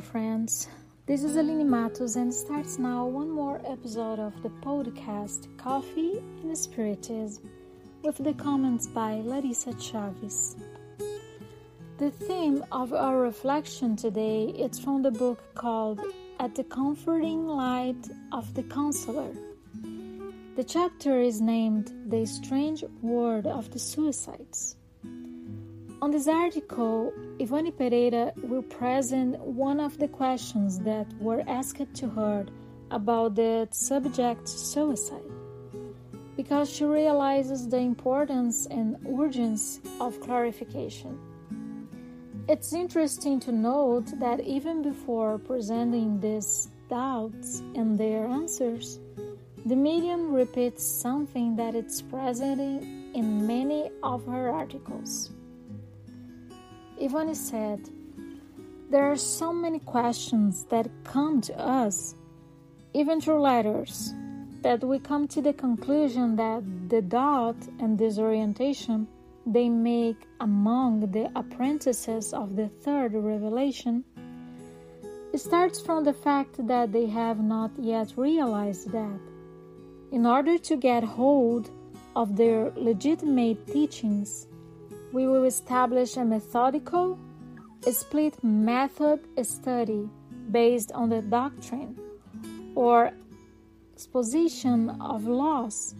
friends. This is Aline Matos, and starts now one more episode of the podcast Coffee and Spiritism with the comments by Larissa Chavez. The theme of our reflection today is from the book called At the Comforting Light of the Counselor. The chapter is named The Strange World of the Suicides. On this article, Ivone Pereira will present one of the questions that were asked to her about the subject suicide, because she realizes the importance and urgency of clarification. It's interesting to note that even before presenting these doubts and their answers, the medium repeats something that is present in many of her articles. Ivone said, There are so many questions that come to us, even through letters, that we come to the conclusion that the doubt and disorientation they make among the apprentices of the third revelation starts from the fact that they have not yet realized that, in order to get hold of their legitimate teachings, we will establish a methodical, split method study based on the doctrine or exposition of laws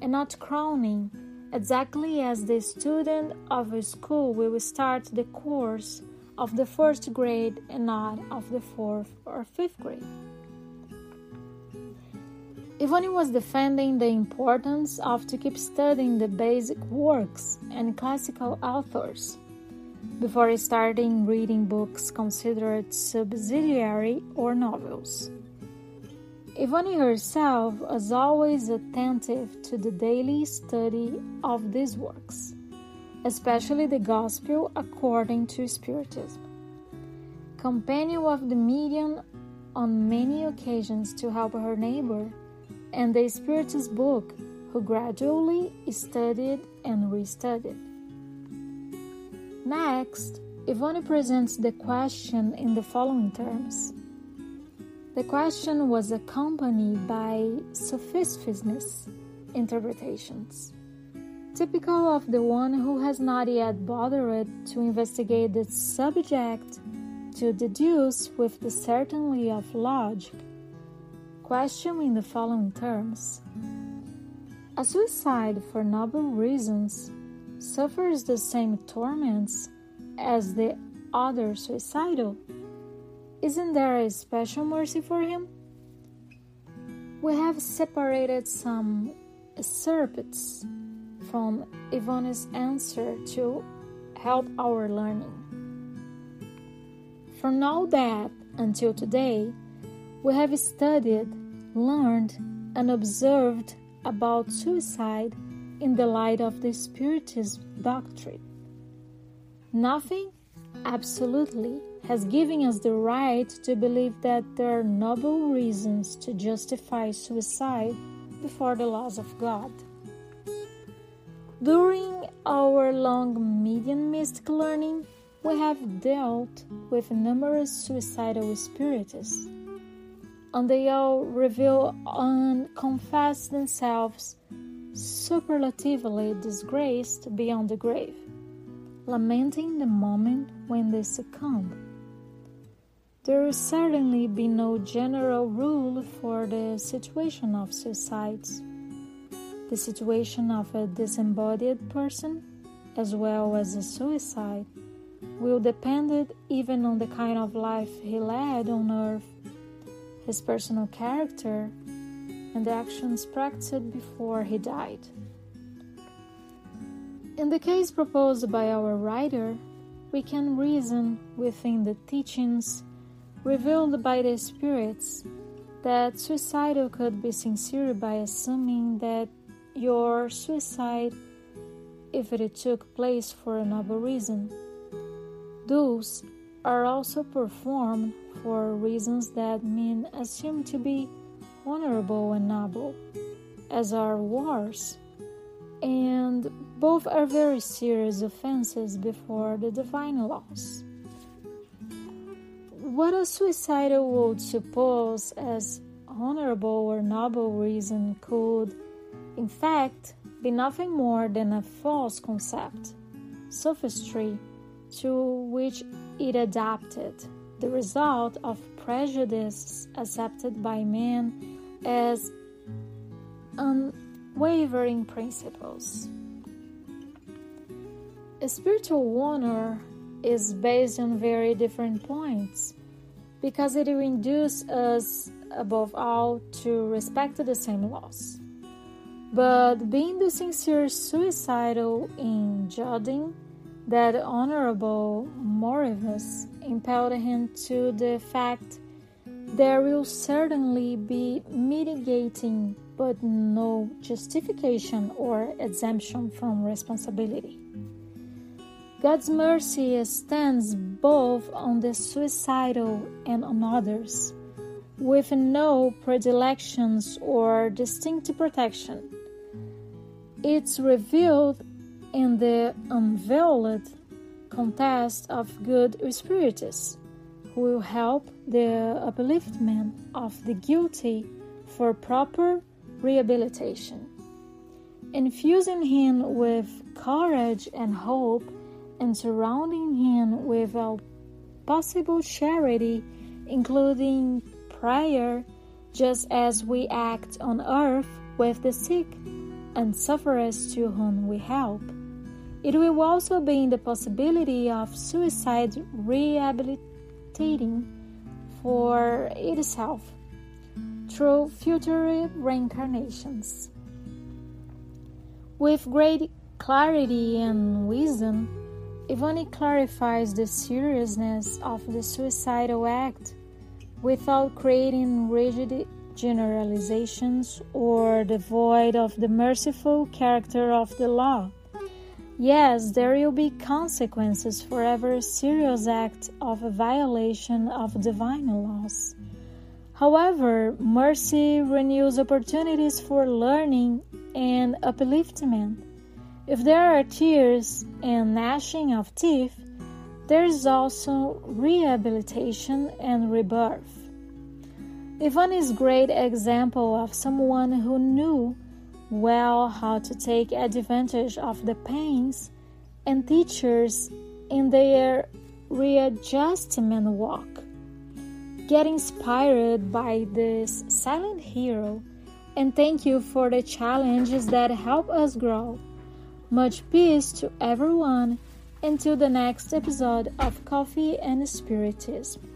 and not crowning, exactly as the student of a school will start the course of the first grade and not of the fourth or fifth grade. Ivone was defending the importance of to keep studying the basic works and classical authors before starting reading books considered subsidiary or novels. Ivone herself was always attentive to the daily study of these works, especially the Gospel according to Spiritism. Companion of the medium on many occasions to help her neighbor and the Spiritist book, who gradually studied and restudied. Next, Ivone presents the question in the following terms. The question was accompanied by sophisticness interpretations, typical of the one who has not yet bothered to investigate the subject to deduce with the certainty of logic Question in the following terms A suicide for noble reasons suffers the same torments as the other suicidal. Isn't there a special mercy for him? We have separated some excerpts from Ivone's answer to help our learning. From all that until today, we have studied, learned, and observed about suicide in the light of the Spiritist doctrine. Nothing, absolutely, has given us the right to believe that there are noble reasons to justify suicide before the laws of God. During our long mediumistic learning, we have dealt with numerous suicidal spiritists and they all reveal and confess themselves superlatively disgraced beyond the grave, lamenting the moment when they succumb. There will certainly be no general rule for the situation of suicides. The situation of a disembodied person, as well as a suicide, will depend even on the kind of life he led on earth his personal character, and the actions practiced before he died. In the case proposed by our writer, we can reason within the teachings revealed by the spirits that suicidal could be sincere by assuming that your suicide, if it took place for a noble reason, those are also performed for reasons that men assume to be honorable and noble, as are wars, and both are very serious offenses before the divine laws. what a suicidal would suppose as honorable or noble reason could, in fact, be nothing more than a false concept, sophistry, to which it adapted, the result of prejudices accepted by men as unwavering principles. A spiritual honor is based on very different points because it will induce us above all to respect the same laws. But being the sincere suicidal in judging that honorable Morivus impelled him to the fact there will certainly be mitigating but no justification or exemption from responsibility. God's mercy extends both on the suicidal and on others, with no predilections or distinct protection. It's revealed in the unveiled contest of good spirits, who will help the upliftment of the guilty for proper rehabilitation. Infusing him with courage and hope and surrounding him with all possible charity, including prayer, just as we act on earth with the sick and sufferers to whom we help. It will also be in the possibility of suicide rehabilitating for itself through future reincarnations. With great clarity and wisdom, Ivone clarifies the seriousness of the suicidal act without creating rigid generalizations or devoid of the merciful character of the law. Yes, there will be consequences for every serious act of violation of divine laws. However, mercy renews opportunities for learning and upliftment. If there are tears and gnashing of teeth, there is also rehabilitation and rebirth. Ivan is a great example of someone who knew well how to take advantage of the pains and teachers in their readjustment walk. Get inspired by this silent hero and thank you for the challenges that help us grow. Much peace to everyone. Until the next episode of Coffee and Spiritism.